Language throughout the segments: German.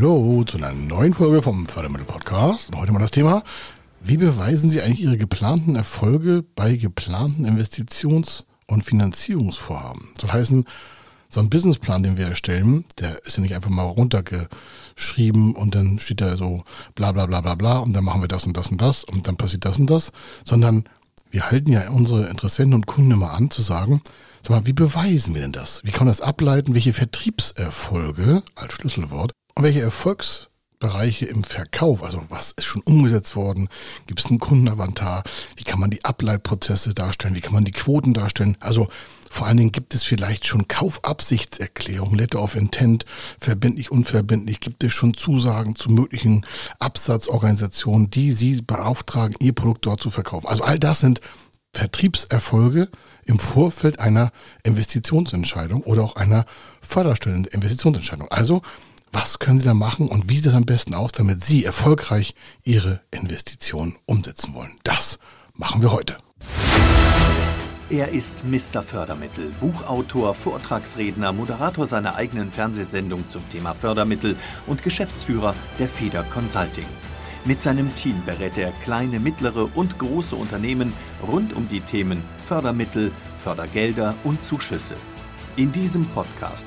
Hallo zu einer neuen Folge vom Fördermittel Podcast. Und heute mal das Thema, wie beweisen Sie eigentlich Ihre geplanten Erfolge bei geplanten Investitions- und Finanzierungsvorhaben? Das soll heißen, so ein Businessplan, den wir erstellen, der ist ja nicht einfach mal runtergeschrieben und dann steht da so bla bla bla bla bla und dann machen wir das und das und das und dann passiert das und das, sondern wir halten ja unsere Interessenten und Kunden immer an zu sagen, sag mal, wie beweisen wir denn das? Wie kann man das ableiten? Welche Vertriebserfolge als Schlüsselwort und welche Erfolgsbereiche im Verkauf, also was ist schon umgesetzt worden? Gibt es einen Kundenavantar? Wie kann man die Ableitprozesse darstellen? Wie kann man die Quoten darstellen? Also vor allen Dingen gibt es vielleicht schon Kaufabsichtserklärungen, Letter of Intent, verbindlich, unverbindlich. Gibt es schon Zusagen zu möglichen Absatzorganisationen, die Sie beauftragen, Ihr Produkt dort zu verkaufen? Also all das sind Vertriebserfolge im Vorfeld einer Investitionsentscheidung oder auch einer förderstellenden Investitionsentscheidung. Also was können Sie da machen und wie sieht das am besten aus, damit Sie erfolgreich Ihre Investitionen umsetzen wollen? Das machen wir heute. Er ist Mr. Fördermittel, Buchautor, Vortragsredner, Moderator seiner eigenen Fernsehsendung zum Thema Fördermittel und Geschäftsführer der Feder Consulting. Mit seinem Team berät er kleine, mittlere und große Unternehmen rund um die Themen Fördermittel, Fördergelder und Zuschüsse. In diesem Podcast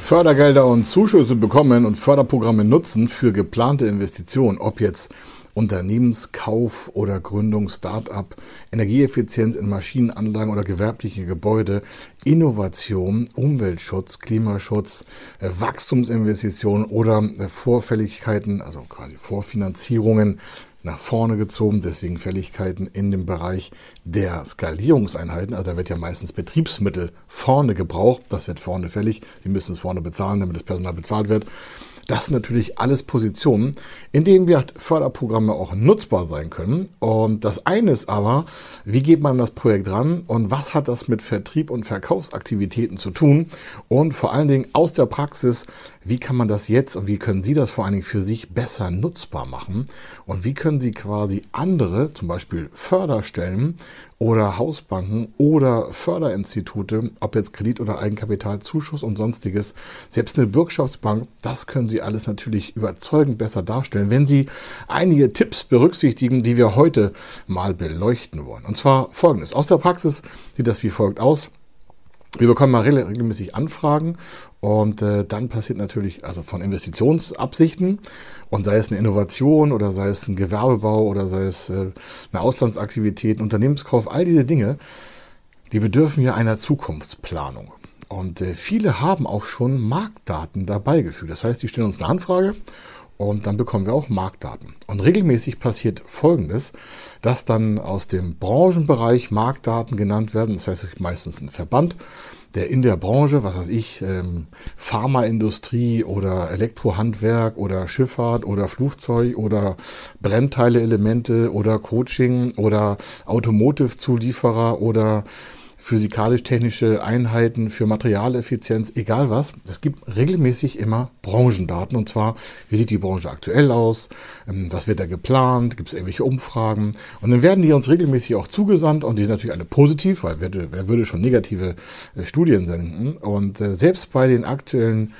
Fördergelder und Zuschüsse bekommen und Förderprogramme nutzen für geplante Investitionen, ob jetzt Unternehmenskauf oder Gründung, Start-up, Energieeffizienz in Maschinenanlagen oder gewerbliche Gebäude, Innovation, Umweltschutz, Klimaschutz, äh, Wachstumsinvestitionen oder äh, Vorfälligkeiten, also quasi Vorfinanzierungen nach vorne gezogen, deswegen Fälligkeiten in dem Bereich der Skalierungseinheiten. Also da wird ja meistens Betriebsmittel vorne gebraucht, das wird vorne fällig. Sie müssen es vorne bezahlen, damit das Personal bezahlt wird. Das sind natürlich alles Positionen, in denen wir Förderprogramme auch nutzbar sein können. Und das eine ist aber, wie geht man an das Projekt ran und was hat das mit Vertrieb und Verkaufsaktivitäten zu tun? Und vor allen Dingen aus der Praxis, wie kann man das jetzt und wie können Sie das vor allen Dingen für sich besser nutzbar machen? Und wie können Sie quasi andere, zum Beispiel Förderstellen oder Hausbanken oder Förderinstitute, ob jetzt Kredit- oder Eigenkapitalzuschuss und sonstiges, selbst eine Bürgschaftsbank, das können Sie alles natürlich überzeugend besser darstellen, wenn Sie einige Tipps berücksichtigen, die wir heute mal beleuchten wollen. Und zwar folgendes. Aus der Praxis sieht das wie folgt aus. Wir bekommen mal regelmäßig Anfragen und äh, dann passiert natürlich, also von Investitionsabsichten und sei es eine Innovation oder sei es ein Gewerbebau oder sei es äh, eine Auslandsaktivität, Unternehmenskauf, all diese Dinge, die bedürfen ja einer Zukunftsplanung. Und äh, viele haben auch schon Marktdaten dabei gefügt. Das heißt, die stellen uns eine Anfrage und dann bekommen wir auch Marktdaten. Und regelmäßig passiert Folgendes, dass dann aus dem Branchenbereich Marktdaten genannt werden. Das heißt, es ist meistens ein Verband, der in der Branche, was weiß ich, ähm, Pharmaindustrie oder Elektrohandwerk oder Schifffahrt oder Flugzeug oder Brennteile-Elemente oder Coaching oder Automotive-Zulieferer oder physikalisch-technische Einheiten für Materialeffizienz, egal was. Es gibt regelmäßig immer Branchendaten. Und zwar, wie sieht die Branche aktuell aus, ähm, was wird da geplant, gibt es irgendwelche Umfragen? Und dann werden die uns regelmäßig auch zugesandt. Und die sind natürlich alle positiv, weil wer, wer würde schon negative äh, Studien senden? Und äh, selbst bei den aktuellen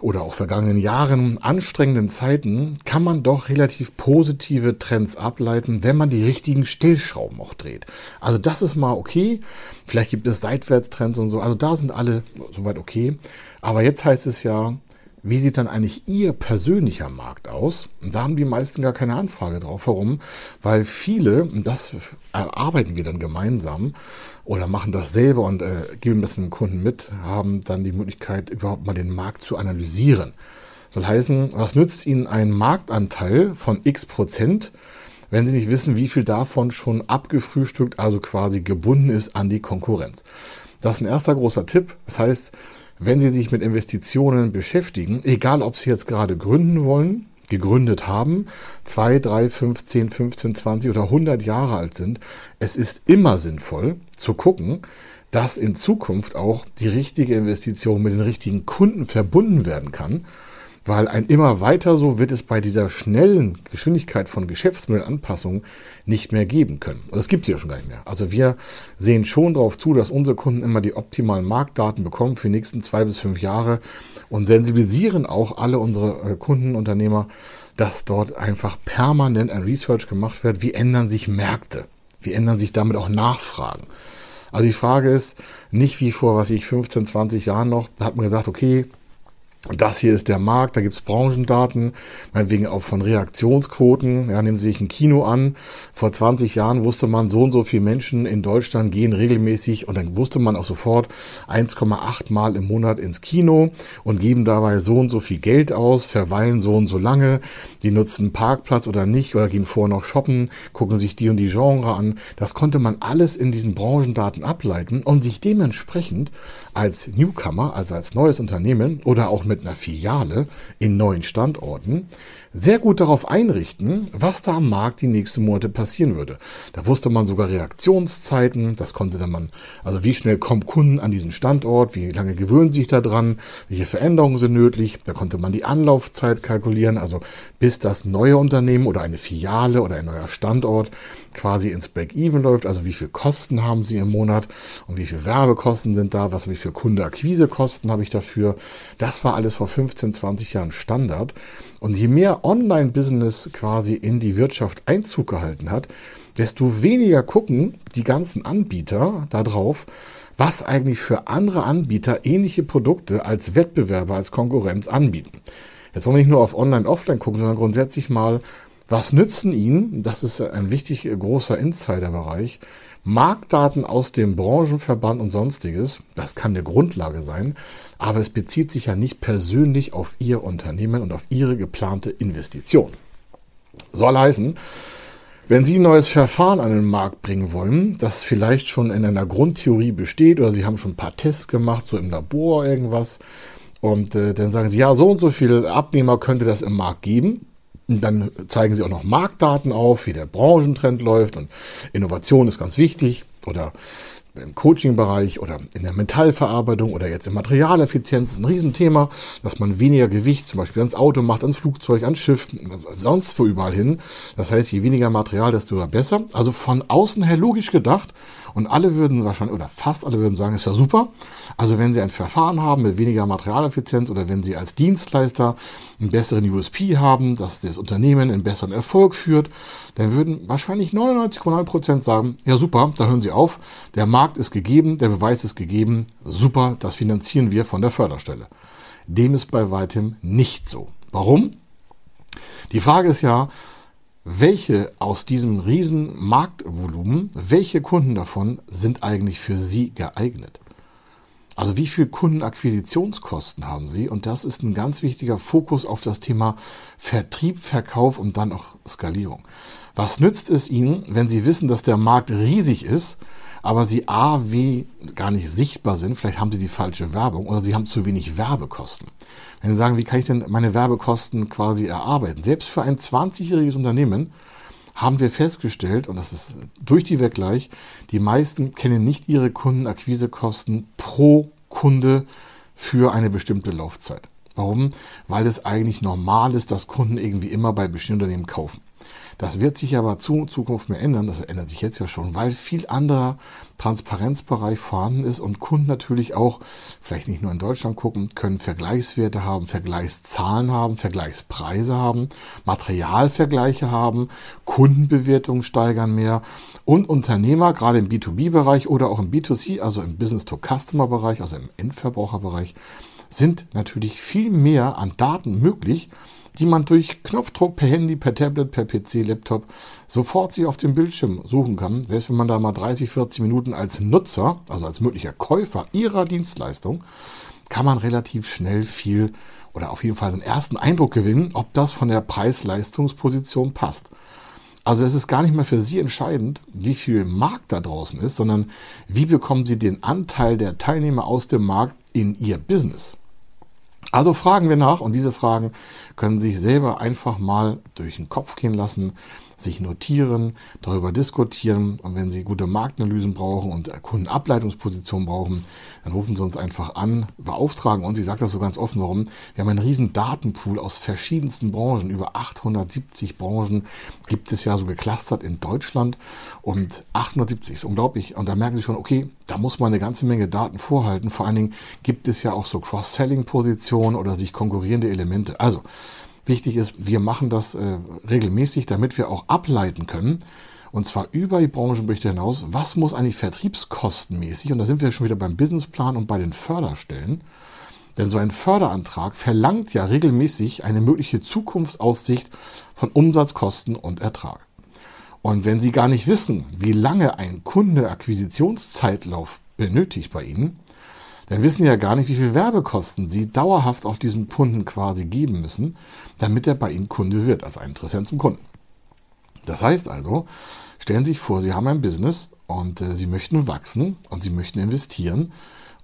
oder auch vergangenen Jahren, anstrengenden Zeiten, kann man doch relativ positive Trends ableiten, wenn man die richtigen Stellschrauben auch dreht. Also das ist mal okay. Vielleicht gibt es Seitwärtstrends und so. Also da sind alle soweit okay. Aber jetzt heißt es ja, wie sieht dann eigentlich Ihr persönlicher Markt aus? Und da haben die meisten gar keine Anfrage drauf. Warum? Weil viele, und das erarbeiten wir dann gemeinsam oder machen das selber und äh, geben das dem Kunden mit, haben dann die Möglichkeit, überhaupt mal den Markt zu analysieren. Soll heißen, was nützt Ihnen ein Marktanteil von x Prozent, wenn Sie nicht wissen, wie viel davon schon abgefrühstückt, also quasi gebunden ist an die Konkurrenz? Das ist ein erster großer Tipp. Das heißt, wenn Sie sich mit Investitionen beschäftigen, egal ob Sie jetzt gerade gründen wollen, gegründet haben, zwei, drei, fünf, zehn, 15, 20 oder 100 Jahre alt sind. Es ist immer sinnvoll zu gucken, dass in Zukunft auch die richtige Investition mit den richtigen Kunden verbunden werden kann weil ein immer weiter so wird es bei dieser schnellen Geschwindigkeit von Geschäftsmodellanpassungen nicht mehr geben können. Und das gibt es ja schon gar nicht mehr. Also wir sehen schon darauf zu, dass unsere Kunden immer die optimalen Marktdaten bekommen für die nächsten zwei bis fünf Jahre und sensibilisieren auch alle unsere äh, Kundenunternehmer, dass dort einfach permanent ein Research gemacht wird. Wie ändern sich Märkte? Wie ändern sich damit auch Nachfragen? Also die Frage ist nicht wie vor, was ich 15, 20 Jahren noch, da hat man gesagt, okay, das hier ist der Markt, da gibt's Branchendaten, meinetwegen auch von Reaktionsquoten. Ja, nehmen Sie sich ein Kino an. Vor 20 Jahren wusste man, so und so viele Menschen in Deutschland gehen regelmäßig und dann wusste man auch sofort 1,8 Mal im Monat ins Kino und geben dabei so und so viel Geld aus, verweilen so und so lange, die nutzen Parkplatz oder nicht oder gehen vorher noch shoppen, gucken sich die und die Genre an. Das konnte man alles in diesen Branchendaten ableiten und sich dementsprechend als Newcomer, also als neues Unternehmen oder auch mit einer Filiale in neuen Standorten, sehr gut darauf einrichten, was da am Markt die nächsten Monate passieren würde. Da wusste man sogar Reaktionszeiten, das konnte dann man, also wie schnell kommen Kunden an diesen Standort, wie lange gewöhnen sich da dran, welche Veränderungen sind nötig, da konnte man die Anlaufzeit kalkulieren, also bis das neue Unternehmen oder eine Filiale oder ein neuer Standort quasi ins Break-Even läuft, also wie viel Kosten haben sie im Monat und wie viel Werbekosten sind da, was habe ich für Kundeakquisekosten habe ich dafür. Das war alles vor 15, 20 Jahren Standard. Und je mehr Online-Business quasi in die Wirtschaft Einzug gehalten hat, desto weniger gucken die ganzen Anbieter darauf, was eigentlich für andere Anbieter ähnliche Produkte als Wettbewerber, als Konkurrenz anbieten. Jetzt wollen wir nicht nur auf Online, Offline gucken, sondern grundsätzlich mal, was nützen Ihnen, das ist ein wichtig großer Insiderbereich, Marktdaten aus dem Branchenverband und sonstiges, das kann eine Grundlage sein, aber es bezieht sich ja nicht persönlich auf Ihr Unternehmen und auf Ihre geplante Investition. Soll heißen, wenn Sie ein neues Verfahren an den Markt bringen wollen, das vielleicht schon in einer Grundtheorie besteht oder Sie haben schon ein paar Tests gemacht, so im Labor irgendwas, und äh, dann sagen Sie, ja, so und so viele Abnehmer könnte das im Markt geben. Und dann zeigen sie auch noch Marktdaten auf, wie der Branchentrend läuft und Innovation ist ganz wichtig oder im Coaching-Bereich oder in der Metallverarbeitung oder jetzt in Materialeffizienz ist ein Riesenthema, dass man weniger Gewicht zum Beispiel ans Auto macht, ans Flugzeug, ans Schiff, sonst wo überall hin. Das heißt, je weniger Material, desto besser. Also von außen her logisch gedacht und alle würden wahrscheinlich, oder fast alle würden sagen, ist ja super. Also wenn Sie ein Verfahren haben mit weniger Materialeffizienz oder wenn Sie als Dienstleister einen besseren USP haben, dass das Unternehmen einen besseren Erfolg führt, dann würden wahrscheinlich 99,9 Prozent sagen, ja super, da hören Sie auf, der Markt ist gegeben, der Beweis ist gegeben, super, das finanzieren wir von der Förderstelle. Dem ist bei weitem nicht so. Warum? Die Frage ist ja, welche aus diesem riesen Marktvolumen, welche Kunden davon sind eigentlich für Sie geeignet? Also wie viel Kundenakquisitionskosten haben Sie? Und das ist ein ganz wichtiger Fokus auf das Thema Vertrieb, Verkauf und dann auch Skalierung. Was nützt es Ihnen, wenn Sie wissen, dass der Markt riesig ist, aber Sie A, W gar nicht sichtbar sind, vielleicht haben Sie die falsche Werbung oder Sie haben zu wenig Werbekosten. Wenn Sie sagen, wie kann ich denn meine Werbekosten quasi erarbeiten? Selbst für ein 20-jähriges Unternehmen haben wir festgestellt, und das ist durch die weg gleich, die meisten kennen nicht ihre Kundenakquisekosten pro Kunde für eine bestimmte Laufzeit. Warum? Weil es eigentlich normal ist, dass Kunden irgendwie immer bei bestimmten Unternehmen kaufen. Das wird sich aber zu Zukunft mehr ändern. Das ändert sich jetzt ja schon, weil viel anderer Transparenzbereich vorhanden ist und Kunden natürlich auch, vielleicht nicht nur in Deutschland gucken, können Vergleichswerte haben, Vergleichszahlen haben, Vergleichspreise haben, Materialvergleiche haben, Kundenbewertungen steigern mehr und Unternehmer, gerade im B2B-Bereich oder auch im B2C, also im Business-to-Customer-Bereich, also im Endverbraucherbereich, sind natürlich viel mehr an Daten möglich, die man durch Knopfdruck per Handy, per Tablet, per PC, Laptop sofort sich auf dem Bildschirm suchen kann. Selbst wenn man da mal 30, 40 Minuten als Nutzer, also als möglicher Käufer ihrer Dienstleistung, kann man relativ schnell viel oder auf jeden Fall einen ersten Eindruck gewinnen, ob das von der Preis-Leistungsposition passt. Also es ist gar nicht mehr für Sie entscheidend, wie viel Markt da draußen ist, sondern wie bekommen Sie den Anteil der Teilnehmer aus dem Markt in Ihr Business. Also fragen wir nach und diese Fragen können sich selber einfach mal durch den Kopf gehen lassen sich notieren, darüber diskutieren. Und wenn Sie gute Marktanalysen brauchen und Kundenableitungspositionen brauchen, dann rufen Sie uns einfach an, beauftragen uns. Ich sage das so ganz offen, warum. Wir haben einen riesen Datenpool aus verschiedensten Branchen. Über 870 Branchen gibt es ja so geclustert in Deutschland. Und 870 ist unglaublich. Und da merken Sie schon, okay, da muss man eine ganze Menge Daten vorhalten. Vor allen Dingen gibt es ja auch so Cross-Selling-Positionen oder sich konkurrierende Elemente. Also, Wichtig ist, wir machen das äh, regelmäßig, damit wir auch ableiten können, und zwar über die Branchenberichte hinaus, was muss eigentlich vertriebskostenmäßig, und da sind wir schon wieder beim Businessplan und bei den Förderstellen, denn so ein Förderantrag verlangt ja regelmäßig eine mögliche Zukunftsaussicht von Umsatz, Kosten und Ertrag. Und wenn Sie gar nicht wissen, wie lange ein Kunde Akquisitionszeitlauf benötigt bei Ihnen, dann wissen Sie ja gar nicht, wie viel Werbekosten Sie dauerhaft auf diesen Kunden quasi geben müssen, damit er bei Ihnen Kunde wird, also ein Interessent zum Kunden. Das heißt also, stellen Sie sich vor, Sie haben ein Business und äh, Sie möchten wachsen und Sie möchten investieren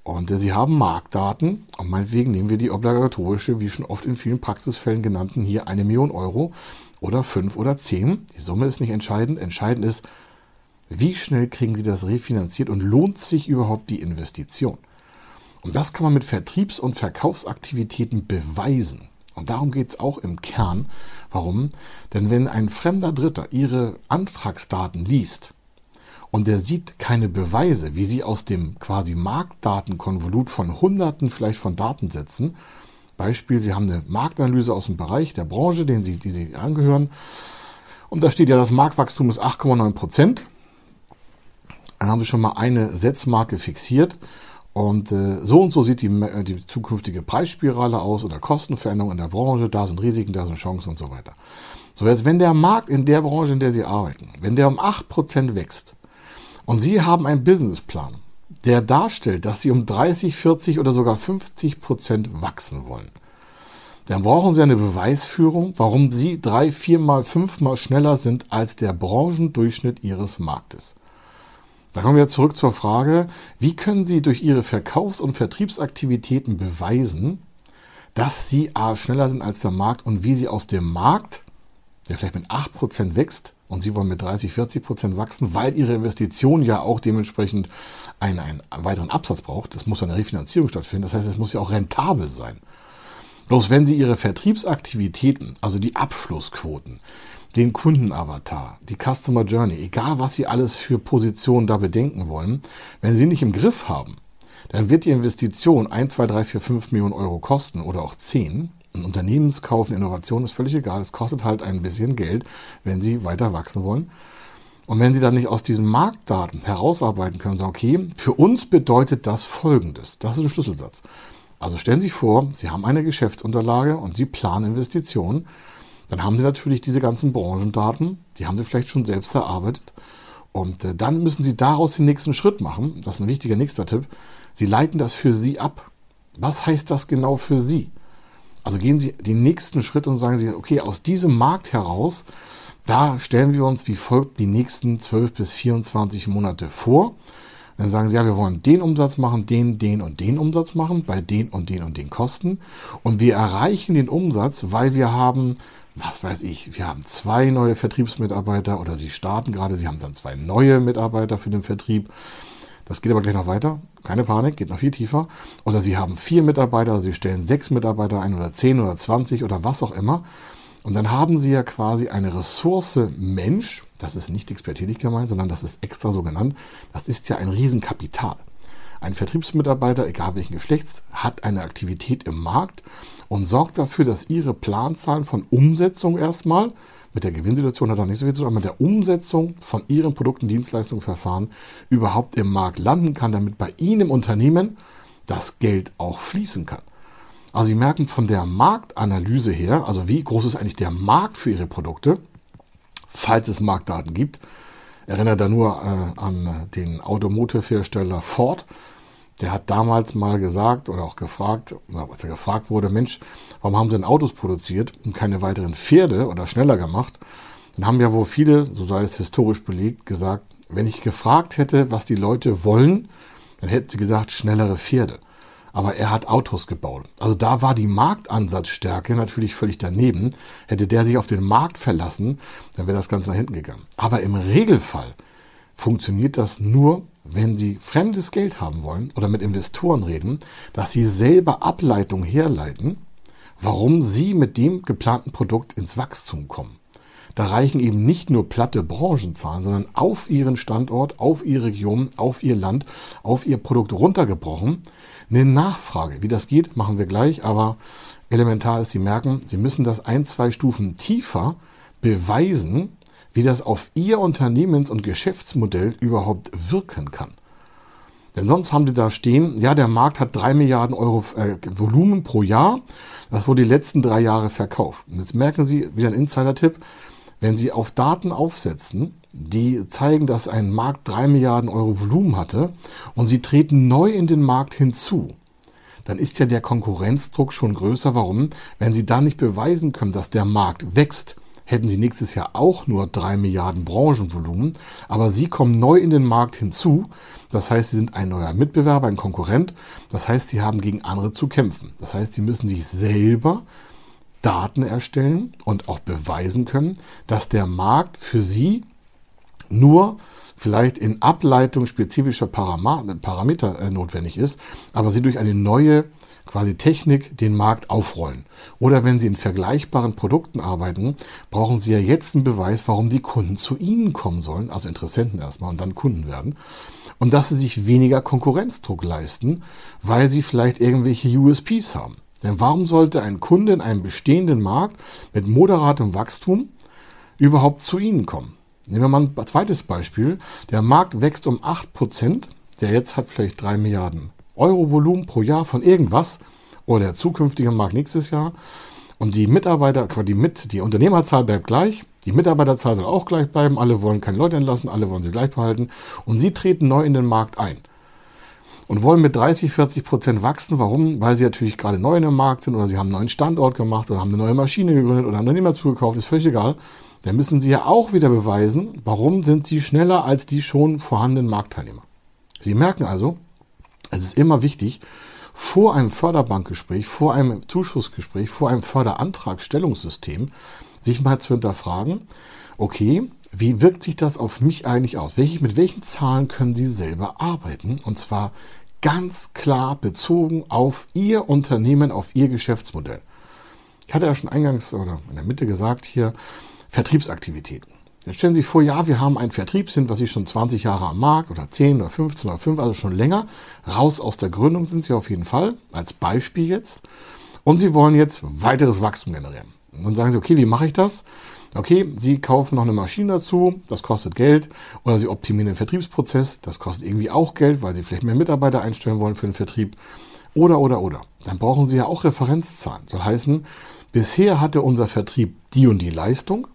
und äh, Sie haben Marktdaten und meinetwegen nehmen wir die obligatorische, wie schon oft in vielen Praxisfällen genannten, hier eine Million Euro oder fünf oder zehn. Die Summe ist nicht entscheidend. Entscheidend ist, wie schnell kriegen Sie das refinanziert und lohnt sich überhaupt die Investition? Und das kann man mit Vertriebs- und Verkaufsaktivitäten beweisen. Und darum geht es auch im Kern. Warum? Denn wenn ein fremder Dritter Ihre Antragsdaten liest und der sieht keine Beweise, wie Sie aus dem quasi Marktdatenkonvolut von Hunderten vielleicht von Datensätzen, Beispiel, Sie haben eine Marktanalyse aus dem Bereich der Branche, den Sie, die Sie angehören, und da steht ja, das Marktwachstum ist 8,9 Prozent. Dann haben Sie schon mal eine Setzmarke fixiert und äh, so und so sieht die, äh, die zukünftige Preisspirale aus oder Kostenveränderungen in der Branche. Da sind Risiken, da sind Chancen und so weiter. So, jetzt, wenn der Markt in der Branche, in der Sie arbeiten, wenn der um 8% wächst und Sie haben einen Businessplan, der darstellt, dass Sie um 30, 40 oder sogar 50% wachsen wollen, dann brauchen Sie eine Beweisführung, warum Sie drei, viermal, fünfmal schneller sind als der Branchendurchschnitt Ihres Marktes. Da kommen wir zurück zur Frage, wie können Sie durch Ihre Verkaufs- und Vertriebsaktivitäten beweisen, dass Sie A schneller sind als der Markt und wie Sie aus dem Markt, der vielleicht mit 8% wächst und Sie wollen mit 30, 40% wachsen, weil Ihre Investition ja auch dementsprechend einen, einen weiteren Absatz braucht. Es muss eine Refinanzierung stattfinden. Das heißt, es muss ja auch rentabel sein. Bloß wenn Sie Ihre Vertriebsaktivitäten, also die Abschlussquoten, den Kundenavatar, die Customer Journey, egal was Sie alles für Positionen da bedenken wollen, wenn Sie nicht im Griff haben, dann wird die Investition 1, 2, 3, 4, 5 Millionen Euro kosten oder auch 10. Ein Unternehmenskauf, eine Innovation ist völlig egal. Es kostet halt ein bisschen Geld, wenn Sie weiter wachsen wollen. Und wenn Sie dann nicht aus diesen Marktdaten herausarbeiten können, sagen, okay, für uns bedeutet das Folgendes. Das ist ein Schlüsselsatz. Also stellen Sie sich vor, Sie haben eine Geschäftsunterlage und Sie planen Investitionen dann haben Sie natürlich diese ganzen Branchendaten, die haben Sie vielleicht schon selbst erarbeitet. Und äh, dann müssen Sie daraus den nächsten Schritt machen. Das ist ein wichtiger nächster Tipp. Sie leiten das für Sie ab. Was heißt das genau für Sie? Also gehen Sie den nächsten Schritt und sagen Sie, okay, aus diesem Markt heraus, da stellen wir uns wie folgt die nächsten 12 bis 24 Monate vor. Dann sagen Sie, ja, wir wollen den Umsatz machen, den, den und den Umsatz machen, bei den und den und den Kosten. Und wir erreichen den Umsatz, weil wir haben was weiß ich, wir haben zwei neue Vertriebsmitarbeiter oder Sie starten gerade, Sie haben dann zwei neue Mitarbeiter für den Vertrieb. Das geht aber gleich noch weiter. Keine Panik, geht noch viel tiefer. Oder Sie haben vier Mitarbeiter, also Sie stellen sechs Mitarbeiter ein oder zehn oder zwanzig oder was auch immer. Und dann haben Sie ja quasi eine Ressource Mensch, das ist nicht expertierlich gemeint, sondern das ist extra so genannt, das ist ja ein Riesenkapital. Ein Vertriebsmitarbeiter, egal welchen Geschlechts, hat eine Aktivität im Markt und sorgt dafür, dass ihre Planzahlen von Umsetzung erstmal, mit der Gewinnsituation hat er nicht so viel zu tun, aber mit der Umsetzung von ihren Produkten, Dienstleistungen, Verfahren überhaupt im Markt landen kann, damit bei Ihnen im Unternehmen das Geld auch fließen kann. Also Sie merken von der Marktanalyse her, also wie groß ist eigentlich der Markt für Ihre Produkte, falls es Marktdaten gibt. Erinnert da nur äh, an den Automotive-Hersteller Ford, der hat damals mal gesagt oder auch gefragt, als er gefragt wurde, Mensch, warum haben sie denn Autos produziert und keine weiteren Pferde oder schneller gemacht? Dann haben ja wohl viele, so sei es historisch belegt, gesagt, wenn ich gefragt hätte, was die Leute wollen, dann hätten sie gesagt, schnellere Pferde. aber er hat Autos gebaut. Also da war die Marktansatzstärke natürlich völlig daneben. Hätte der sich auf den Markt verlassen, dann wäre das Ganze nach hinten gegangen. Aber im Regelfall funktioniert das nur, wenn Sie fremdes Geld haben wollen oder mit Investoren reden, dass Sie selber Ableitung herleiten, warum Sie mit dem geplanten Produkt ins Wachstum kommen. Da reichen eben nicht nur platte Branchenzahlen, sondern auf Ihren Standort, auf Ihre Region, auf Ihr Land, auf Ihr Produkt runtergebrochen, eine Nachfrage. Wie das geht, machen wir gleich, aber elementar ist, Sie merken, Sie müssen das ein, zwei Stufen tiefer beweisen, wie das auf Ihr Unternehmens- und Geschäftsmodell überhaupt wirken kann. Denn sonst haben Sie da stehen, ja, der Markt hat drei Milliarden Euro äh, Volumen pro Jahr. Das wurde die letzten drei Jahre verkauft. Und jetzt merken Sie, wieder ein Insider-Tipp, wenn Sie auf Daten aufsetzen, die zeigen, dass ein Markt drei Milliarden Euro Volumen hatte und Sie treten neu in den Markt hinzu, dann ist ja der Konkurrenzdruck schon größer. Warum? Wenn Sie da nicht beweisen können, dass der Markt wächst, hätten sie nächstes Jahr auch nur 3 Milliarden Branchenvolumen, aber sie kommen neu in den Markt hinzu. Das heißt, sie sind ein neuer Mitbewerber, ein Konkurrent. Das heißt, sie haben gegen andere zu kämpfen. Das heißt, sie müssen sich selber Daten erstellen und auch beweisen können, dass der Markt für sie nur vielleicht in Ableitung spezifischer Parameter äh, notwendig ist, aber sie durch eine neue quasi Technik den Markt aufrollen. Oder wenn Sie in vergleichbaren Produkten arbeiten, brauchen Sie ja jetzt einen Beweis, warum die Kunden zu Ihnen kommen sollen, also Interessenten erstmal und dann Kunden werden. Und dass Sie sich weniger Konkurrenzdruck leisten, weil Sie vielleicht irgendwelche USPs haben. Denn warum sollte ein Kunde in einem bestehenden Markt mit moderatem Wachstum überhaupt zu Ihnen kommen? Nehmen wir mal ein zweites Beispiel. Der Markt wächst um 8%, der jetzt hat vielleicht 3 Milliarden Euro Volumen pro Jahr von irgendwas oder der zukünftige Markt nächstes Jahr. Und die Mitarbeiter, die, mit, die Unternehmerzahl bleibt gleich, die Mitarbeiterzahl soll auch gleich bleiben, alle wollen keine Leute entlassen, alle wollen sie gleich behalten und sie treten neu in den Markt ein. Und wollen mit 30, 40 Prozent wachsen. Warum? Weil sie natürlich gerade neu in dem Markt sind oder sie haben einen neuen Standort gemacht oder haben eine neue Maschine gegründet oder haben Unternehmer zugekauft, ist völlig egal. Dann müssen sie ja auch wieder beweisen, warum sind sie schneller als die schon vorhandenen Marktteilnehmer. Sie merken also, es ist immer wichtig, vor einem Förderbankgespräch, vor einem Zuschussgespräch, vor einem Förderantragstellungssystem sich mal zu hinterfragen, okay, wie wirkt sich das auf mich eigentlich aus? Welche, mit welchen Zahlen können Sie selber arbeiten? Und zwar ganz klar bezogen auf Ihr Unternehmen, auf Ihr Geschäftsmodell. Ich hatte ja schon eingangs oder in der Mitte gesagt hier, Vertriebsaktivitäten. Jetzt stellen Sie sich vor, ja, wir haben einen Vertrieb, sind was Sie schon 20 Jahre am Markt oder 10 oder 15 oder 5, also schon länger. Raus aus der Gründung sind Sie auf jeden Fall, als Beispiel jetzt. Und Sie wollen jetzt weiteres Wachstum generieren. Und dann sagen Sie, okay, wie mache ich das? Okay, Sie kaufen noch eine Maschine dazu, das kostet Geld. Oder Sie optimieren den Vertriebsprozess, das kostet irgendwie auch Geld, weil Sie vielleicht mehr Mitarbeiter einstellen wollen für den Vertrieb. Oder, oder, oder. Dann brauchen Sie ja auch Referenzzahlen. Soll heißen, bisher hatte unser Vertrieb die und die Leistung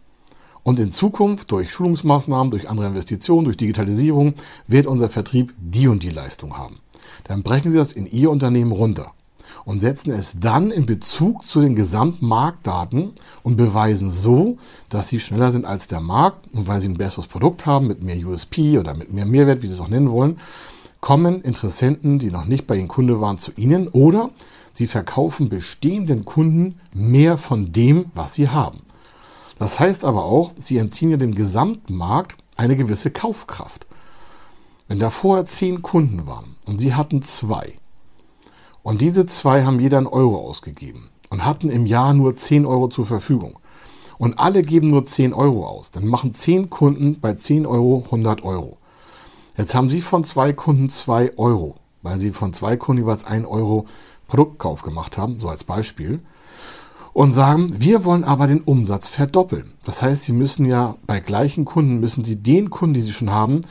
und in Zukunft durch Schulungsmaßnahmen, durch andere Investitionen, durch Digitalisierung wird unser Vertrieb die und die Leistung haben. Dann brechen Sie das in Ihr Unternehmen runter und setzen es dann in Bezug zu den Gesamtmarktdaten und beweisen so, dass Sie schneller sind als der Markt und weil Sie ein besseres Produkt haben mit mehr USP oder mit mehr Mehrwert, wie Sie es auch nennen wollen, kommen Interessenten, die noch nicht bei Ihnen Kunde waren, zu Ihnen oder Sie verkaufen bestehenden Kunden mehr von dem, was Sie haben. Das heißt aber auch, sie entziehen ja dem Gesamtmarkt eine gewisse Kaufkraft. Wenn da vorher zehn Kunden waren und sie hatten zwei und diese zwei haben jeder einen Euro ausgegeben und hatten im Jahr nur zehn Euro zur Verfügung und alle geben nur zehn Euro aus, dann machen zehn Kunden bei zehn Euro 100 Euro. Jetzt haben sie von zwei Kunden zwei Euro, weil sie von zwei Kunden jeweils ein Euro Produktkauf gemacht haben, so als Beispiel und sagen, wir wollen aber den Umsatz verdoppeln. Das heißt, Sie müssen ja bei gleichen Kunden, müssen Sie den Kunden, die Sie schon haben,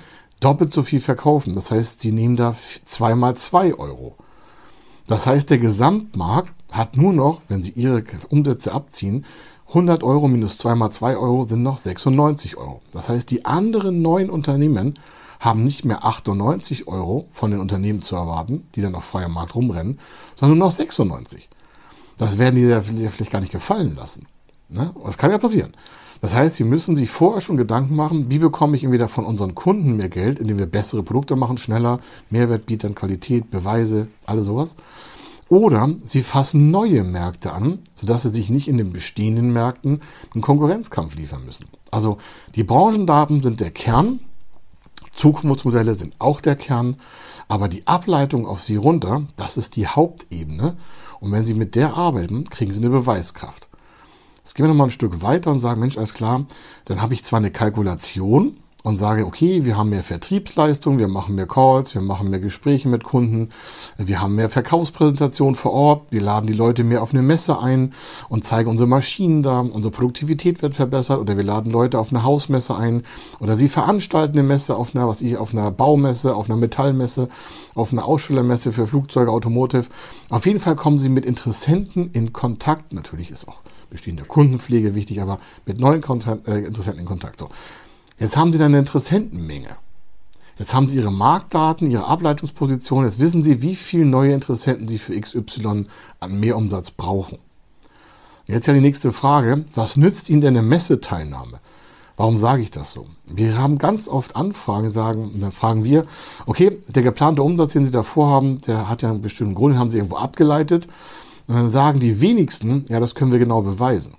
doppelt so viel verkaufen. Das heißt, Sie nehmen da zweimal zwei Euro. Das heißt, der Gesamtmarkt hat nur noch, wenn Sie Ihre Umsätze abziehen, 100 Euro minus 2 mal 2 Euro sind noch 96 Euro. Das heißt, die anderen neuen Unternehmen haben nicht mehr 98 Euro von den Unternehmen zu erwarten, die dann auf freiem Markt rumrennen, sondern nur noch 96. Das werden die sich vielleicht gar nicht gefallen lassen. Ne? Das kann ja passieren. Das heißt, Sie müssen sich vorher schon Gedanken machen, wie bekomme ich entweder von unseren Kunden mehr Geld, indem wir bessere Produkte machen, schneller, Mehrwert bieten, Qualität, Beweise, alles sowas. Oder sie fassen neue Märkte an, sodass sie sich nicht in den bestehenden Märkten einen Konkurrenzkampf liefern müssen. Also die Branchendaten sind der Kern, Zukunftsmodelle sind auch der Kern, aber die Ableitung auf sie runter, das ist die Hauptebene. Und wenn Sie mit der arbeiten, kriegen Sie eine Beweiskraft. Jetzt gehen wir nochmal ein Stück weiter und sagen, Mensch, alles klar, dann habe ich zwar eine Kalkulation, und sage, okay, wir haben mehr Vertriebsleistung, wir machen mehr Calls, wir machen mehr Gespräche mit Kunden, wir haben mehr Verkaufspräsentationen vor Ort, wir laden die Leute mehr auf eine Messe ein und zeigen unsere Maschinen da, unsere Produktivität wird verbessert oder wir laden Leute auf eine Hausmesse ein oder sie veranstalten eine Messe auf einer, was ich, auf einer Baumesse, auf einer Metallmesse, auf einer Ausstellermesse für Flugzeuge, Automotive. Auf jeden Fall kommen sie mit Interessenten in Kontakt. Natürlich ist auch bestehende Kundenpflege wichtig, aber mit neuen Kontent, äh, Interessenten in Kontakt. So. Jetzt haben Sie dann eine Interessentenmenge. Jetzt haben Sie Ihre Marktdaten, Ihre Ableitungsposition. Jetzt wissen Sie, wie viele neue Interessenten Sie für XY an Mehrumsatz brauchen. Jetzt ja die nächste Frage. Was nützt Ihnen denn eine Messeteilnahme? Warum sage ich das so? Wir haben ganz oft Anfragen, sagen, dann fragen wir, okay, der geplante Umsatz, den Sie da vorhaben, der hat ja einen bestimmten Grund, den haben Sie irgendwo abgeleitet. Und dann sagen die wenigsten, ja, das können wir genau beweisen.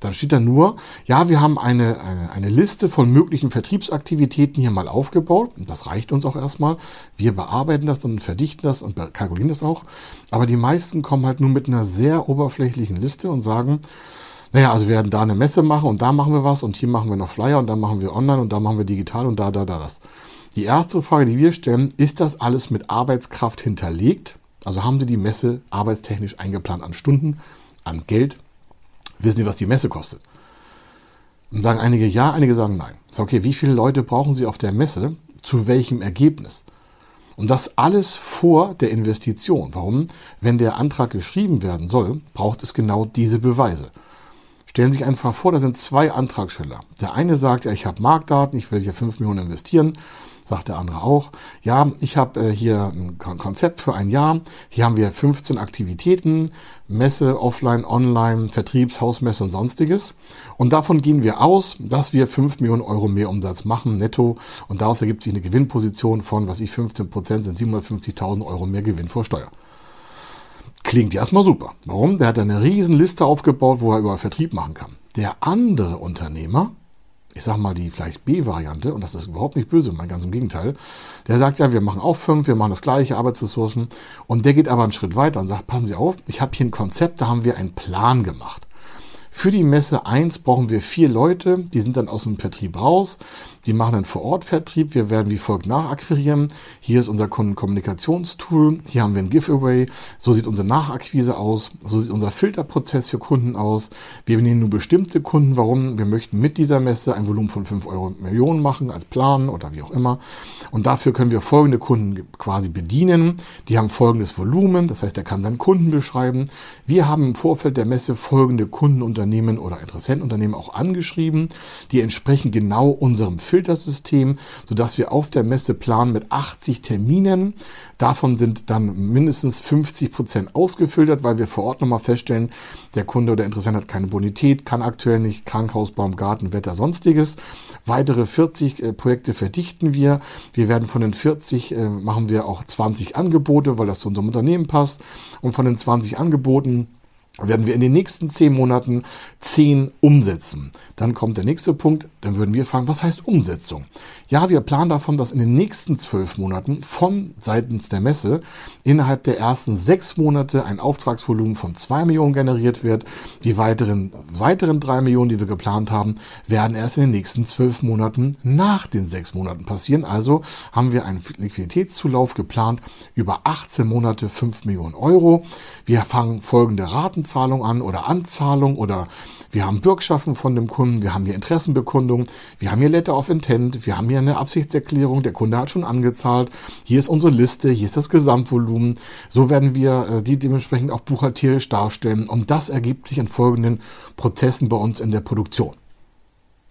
Dann steht da nur, ja, wir haben eine, eine, eine Liste von möglichen Vertriebsaktivitäten hier mal aufgebaut. Und das reicht uns auch erstmal. Wir bearbeiten das und verdichten das und kalkulieren das auch. Aber die meisten kommen halt nur mit einer sehr oberflächlichen Liste und sagen, naja, also wir werden da eine Messe machen und da machen wir was und hier machen wir noch Flyer und da machen wir online und da machen wir digital und da, da, da das. Die erste Frage, die wir stellen, ist das alles mit Arbeitskraft hinterlegt? Also haben Sie die Messe arbeitstechnisch eingeplant an Stunden, an Geld, Wissen Sie, was die Messe kostet? Und sagen einige ja, einige sagen nein. Sag, okay, wie viele Leute brauchen Sie auf der Messe? Zu welchem Ergebnis? Und das alles vor der Investition. Warum? Wenn der Antrag geschrieben werden soll, braucht es genau diese Beweise. Stellen Sie sich einfach vor, da sind zwei Antragsteller. Der eine sagt, ja, ich habe Marktdaten, ich will hier 5 Millionen investieren sagt der andere auch. Ja, ich habe äh, hier ein Konzept für ein Jahr. Hier haben wir 15 Aktivitäten, Messe, Offline, Online, Vertriebs, Hausmesse und sonstiges. Und davon gehen wir aus, dass wir 5 Millionen Euro mehr Umsatz machen, netto. Und daraus ergibt sich eine Gewinnposition von, was ich, 15 Prozent sind 750.000 Euro mehr Gewinn vor Steuer. Klingt erstmal super. Warum? Der hat eine riesen Liste aufgebaut, wo er über Vertrieb machen kann. Der andere Unternehmer, ich sag mal, die vielleicht B-Variante, und das ist überhaupt nicht böse, mein ganz im Gegenteil, der sagt ja, wir machen auch fünf, wir machen das gleiche, Arbeitsressourcen, und der geht aber einen Schritt weiter und sagt, passen Sie auf, ich habe hier ein Konzept, da haben wir einen Plan gemacht. Für die Messe 1 brauchen wir vier Leute, die sind dann aus dem Vertrieb raus, die machen einen Vor-Ort-Vertrieb, wir werden wie folgt nachakquirieren. Hier ist unser Kundenkommunikationstool, hier haben wir ein Giveaway, so sieht unsere Nachakquise aus, so sieht unser Filterprozess für Kunden aus. Wir nehmen nur bestimmte Kunden, warum? Wir möchten mit dieser Messe ein Volumen von 5 Euro Millionen machen als Plan oder wie auch immer. Und dafür können wir folgende Kunden quasi bedienen. Die haben folgendes Volumen, das heißt, er kann seinen Kunden beschreiben. Wir haben im Vorfeld der Messe folgende Kundenunternehmen Unternehmen oder Interessentenunternehmen auch angeschrieben. Die entsprechen genau unserem Filtersystem, sodass wir auf der Messe planen mit 80 Terminen. Davon sind dann mindestens 50 Prozent ausgefiltert, weil wir vor Ort nochmal feststellen, der Kunde oder Interessent hat keine Bonität, kann aktuell nicht Krankenhaus, Baum, Garten, Wetter, sonstiges. Weitere 40 äh, Projekte verdichten wir. Wir werden von den 40 äh, machen wir auch 20 Angebote, weil das zu unserem Unternehmen passt. Und von den 20 Angeboten werden wir in den nächsten zehn Monaten zehn umsetzen. Dann kommt der nächste Punkt, dann würden wir fragen, was heißt Umsetzung? Ja, wir planen davon, dass in den nächsten zwölf Monaten von seitens der Messe innerhalb der ersten sechs Monate ein Auftragsvolumen von zwei Millionen generiert wird. Die weiteren, weiteren drei Millionen, die wir geplant haben, werden erst in den nächsten zwölf Monaten nach den sechs Monaten passieren. Also haben wir einen Liquiditätszulauf geplant über 18 Monate fünf Millionen Euro. Wir fangen folgende Raten Ratenzahlung an oder Anzahlung oder wir haben Bürgschaften von dem Kunden, wir haben hier Interessenbekundung, wir haben hier Letter of Intent, wir haben hier eine Absichtserklärung, der Kunde hat schon angezahlt, hier ist unsere Liste, hier ist das Gesamtvolumen. So werden wir äh, die dementsprechend auch buchhalterisch darstellen und das ergibt sich in folgenden Prozessen bei uns in der Produktion.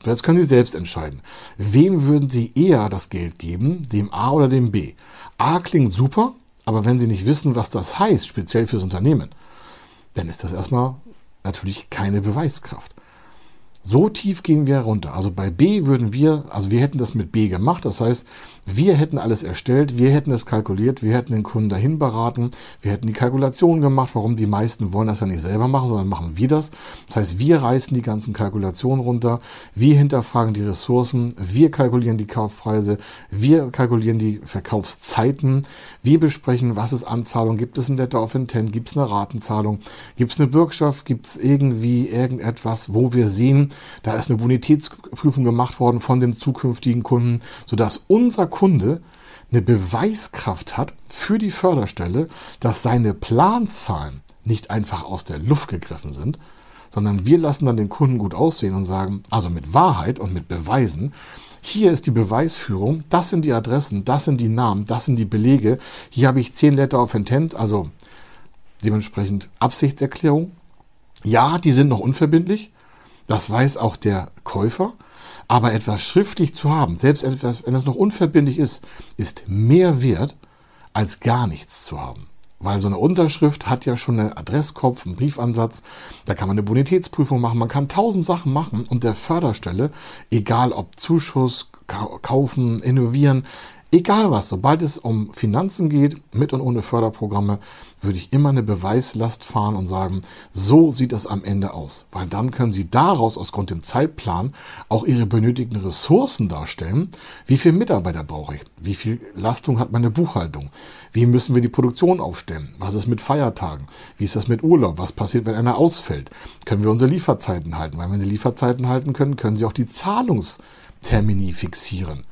Jetzt können Sie selbst entscheiden. Wem würden Sie eher das Geld geben? Dem A oder dem B? A klingt super, aber wenn Sie nicht wissen, was das heißt, speziell fürs Unternehmen, dann ist das erstmal natürlich keine Beweiskraft. So tief gehen wir runter. Also bei B würden wir, also wir hätten das mit B gemacht. Das heißt, wir hätten alles erstellt, wir hätten es kalkuliert, wir hätten den Kunden dahin beraten, wir hätten die Kalkulation gemacht. Warum die meisten wollen das ja nicht selber machen, sondern machen wir das. Das heißt, wir reißen die ganzen Kalkulationen runter, wir hinterfragen die Ressourcen, wir kalkulieren die Kaufpreise, wir kalkulieren die Verkaufszeiten, wir besprechen, was ist Anzahlung, gibt es ein Letter of Intent, gibt es eine Ratenzahlung, gibt es eine Bürgschaft, gibt es irgendwie irgendetwas, wo wir sehen, da ist eine Bonitätsprüfung gemacht worden von dem zukünftigen Kunden, sodass unser Kunde eine Beweiskraft hat für die Förderstelle, dass seine Planzahlen nicht einfach aus der Luft gegriffen sind, sondern wir lassen dann den Kunden gut aussehen und sagen, also mit Wahrheit und mit Beweisen, hier ist die Beweisführung, das sind die Adressen, das sind die Namen, das sind die Belege, hier habe ich 10 Letter of Intent, also dementsprechend Absichtserklärung. Ja, die sind noch unverbindlich, das weiß auch der Käufer. Aber etwas schriftlich zu haben, selbst etwas, wenn es noch unverbindlich ist, ist mehr wert, als gar nichts zu haben. Weil so eine Unterschrift hat ja schon einen Adresskopf, einen Briefansatz. Da kann man eine Bonitätsprüfung machen. Man kann tausend Sachen machen und der Förderstelle, egal ob Zuschuss, kaufen, innovieren, Egal was, sobald es um Finanzen geht, mit und ohne Förderprogramme, würde ich immer eine Beweislast fahren und sagen, so sieht das am Ende aus. Weil dann können Sie daraus aus Grund dem Zeitplan auch Ihre benötigten Ressourcen darstellen. Wie viele Mitarbeiter brauche ich? Wie viel Lastung hat meine Buchhaltung? Wie müssen wir die Produktion aufstellen? Was ist mit Feiertagen? Wie ist das mit Urlaub? Was passiert, wenn einer ausfällt? Können wir unsere Lieferzeiten halten? Weil wenn Sie Lieferzeiten halten können, können Sie auch die Zahlungstermini fixieren.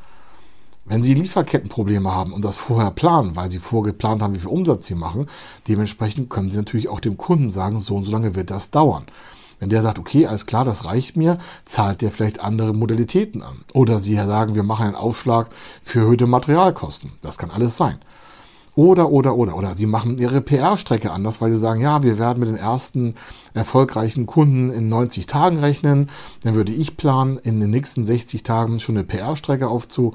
Wenn Sie Lieferkettenprobleme haben und das vorher planen, weil Sie vorgeplant haben, wie viel Umsatz Sie machen, dementsprechend können Sie natürlich auch dem Kunden sagen, so und so lange wird das dauern. Wenn der sagt, okay, alles klar, das reicht mir, zahlt der vielleicht andere Modalitäten an. Oder Sie sagen, wir machen einen Aufschlag für erhöhte Materialkosten. Das kann alles sein. Oder, oder, oder, oder sie machen ihre PR-Strecke anders, weil sie sagen, ja, wir werden mit den ersten erfolgreichen Kunden in 90 Tagen rechnen. Dann würde ich planen, in den nächsten 60 Tagen schon eine PR-Strecke aufzu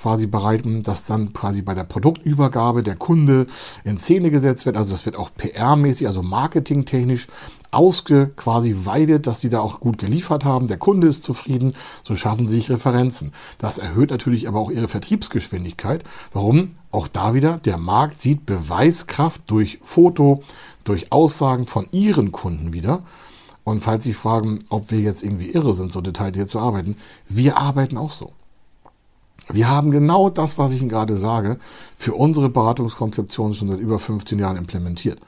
quasi bereiten, dass dann quasi bei der Produktübergabe der Kunde in Szene gesetzt wird. Also das wird auch PR-mäßig, also marketingtechnisch ausge quasi weidet, dass sie da auch gut geliefert haben. Der Kunde ist zufrieden, so schaffen sie sich Referenzen. Das erhöht natürlich aber auch ihre Vertriebsgeschwindigkeit. Warum? Auch da wieder, der Markt sieht Beweiskraft durch Foto, durch Aussagen von ihren Kunden wieder. Und falls Sie fragen, ob wir jetzt irgendwie irre sind, so detailliert zu arbeiten, wir arbeiten auch so. Wir haben genau das, was ich Ihnen gerade sage, für unsere Beratungskonzeption schon seit über 15 Jahren implementiert.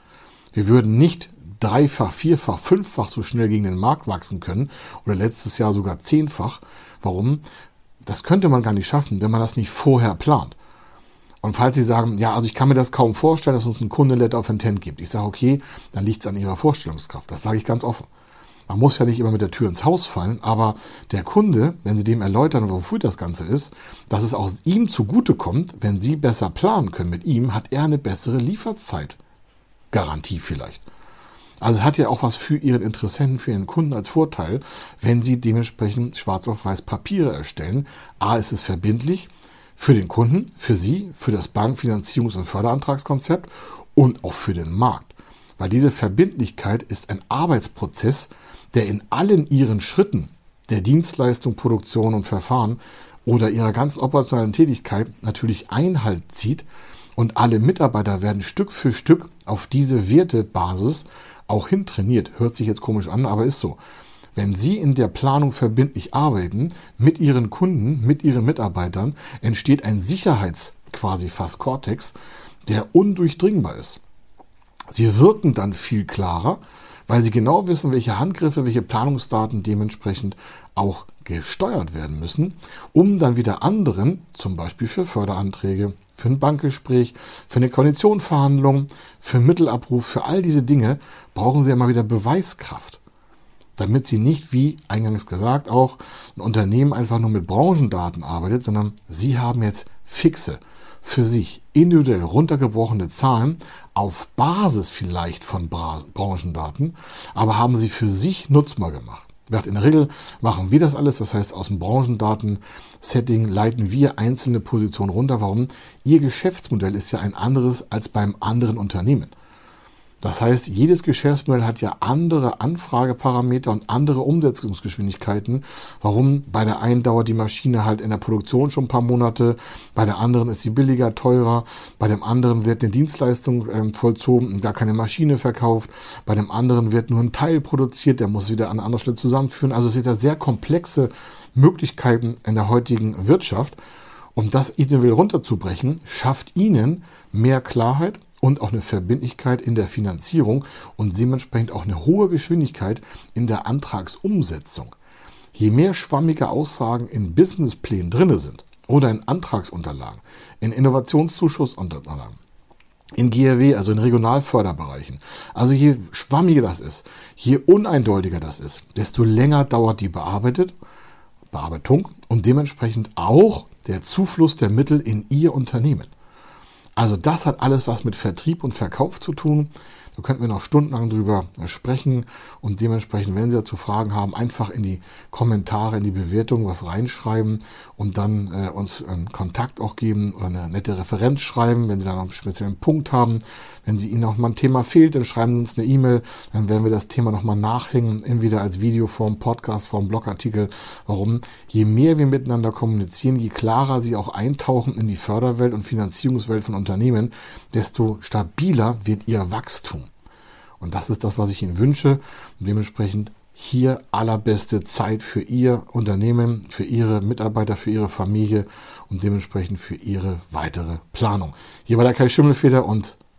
Wir würden nicht dreifach, vierfach, fünffach so schnell gegen den Markt wachsen können oder letztes Jahr sogar zehnfach. Warum? Das könnte man gar nicht schaffen, wenn man das nicht vorher plant. Und falls Sie sagen, ja, also ich kann mir das kaum vorstellen, dass uns ein Kunde Letter of Intent gibt. Ich sage, okay, dann liegt es an Ihrer Vorstellungskraft. Das sage ich ganz offen. Man muss ja nicht immer mit der Tür ins Haus fallen, aber der Kunde, wenn Sie dem erläutern, wofür das Ganze ist, dass es auch ihm zugutekommt, wenn Sie besser planen können mit ihm, hat er eine bessere Lieferzeitgarantie vielleicht. Also es hat ja auch was für Ihren Interessenten, für Ihren Kunden als Vorteil, wenn Sie dementsprechend schwarz auf weiß Papiere erstellen. A, ist es verbindlich für den Kunden, für Sie, für das Bankfinanzierungs- und Förderantragskonzept und auch für den Markt. Weil diese Verbindlichkeit ist ein Arbeitsprozess, der in allen Ihren Schritten der Dienstleistung, Produktion und Verfahren oder Ihrer ganzen operationellen Tätigkeit natürlich Einhalt zieht und alle Mitarbeiter werden Stück für Stück auf diese Wertebasis auch hintrainiert. Hört sich jetzt komisch an, aber ist so. Wenn Sie in der Planung verbindlich arbeiten, mit Ihren Kunden, mit Ihren Mitarbeitern, entsteht ein Sicherheits quasi fast Cortex, der undurchdringbar ist. Sie wirken dann viel klarer, weil Sie genau wissen, welche Handgriffe, welche Planungsdaten dementsprechend auch gesteuert werden müssen, um dann wieder anderen, zum Beispiel für Förderanträge, für ein Bankgespräch, für eine Konditionverhandlung, für Mittelabruf, für all diese Dinge brauchen Sie immer wieder Beweiskraft. Damit Sie nicht, wie eingangs gesagt, auch ein Unternehmen einfach nur mit Branchendaten arbeitet, sondern Sie haben jetzt fixe, für sich individuell runtergebrochene Zahlen auf Basis vielleicht von Bra Branchendaten, aber haben sie für sich nutzbar gemacht. In der Regel machen wir das alles, das heißt aus dem Branchendaten-Setting leiten wir einzelne Positionen runter. Warum? Ihr Geschäftsmodell ist ja ein anderes als beim anderen Unternehmen. Das heißt, jedes Geschäftsmodell hat ja andere Anfrageparameter und andere Umsetzungsgeschwindigkeiten. Warum? Bei der einen dauert die Maschine halt in der Produktion schon ein paar Monate, bei der anderen ist sie billiger, teurer, bei dem anderen wird eine Dienstleistung ähm, vollzogen und gar keine Maschine verkauft, bei dem anderen wird nur ein Teil produziert, der muss wieder an anderer Stelle zusammenführen. Also es sind da sehr komplexe Möglichkeiten in der heutigen Wirtschaft. Und das individuell runterzubrechen, schafft Ihnen mehr Klarheit und auch eine Verbindlichkeit in der Finanzierung und dementsprechend auch eine hohe Geschwindigkeit in der Antragsumsetzung. Je mehr schwammige Aussagen in Businessplänen drin sind oder in Antragsunterlagen, in Innovationszuschuss-Unterlagen, in GRW, also in Regionalförderbereichen. Also je schwammiger das ist, je uneindeutiger das ist, desto länger dauert die Bearbeitet, Bearbeitung und dementsprechend auch der Zufluss der Mittel in Ihr Unternehmen. Also das hat alles was mit Vertrieb und Verkauf zu tun. Da könnten wir noch stundenlang drüber sprechen und dementsprechend, wenn Sie dazu Fragen haben, einfach in die Kommentare, in die Bewertung was reinschreiben und dann äh, uns einen Kontakt auch geben oder eine nette Referenz schreiben, wenn Sie da noch einen speziellen Punkt haben. Wenn Sie Ihnen noch mal ein Thema fehlt, dann schreiben Sie uns eine E-Mail, dann werden wir das Thema nochmal nachhängen, entweder als Videoform, Podcastform, Blogartikel. Warum? Je mehr wir miteinander kommunizieren, je klarer Sie auch eintauchen in die Förderwelt und Finanzierungswelt von Unternehmen, desto stabiler wird Ihr Wachstum. Und das ist das, was ich Ihnen wünsche. Und dementsprechend hier allerbeste Zeit für Ihr Unternehmen, für Ihre Mitarbeiter, für Ihre Familie und dementsprechend für Ihre weitere Planung. Hier war der Kai Schimmelfeder und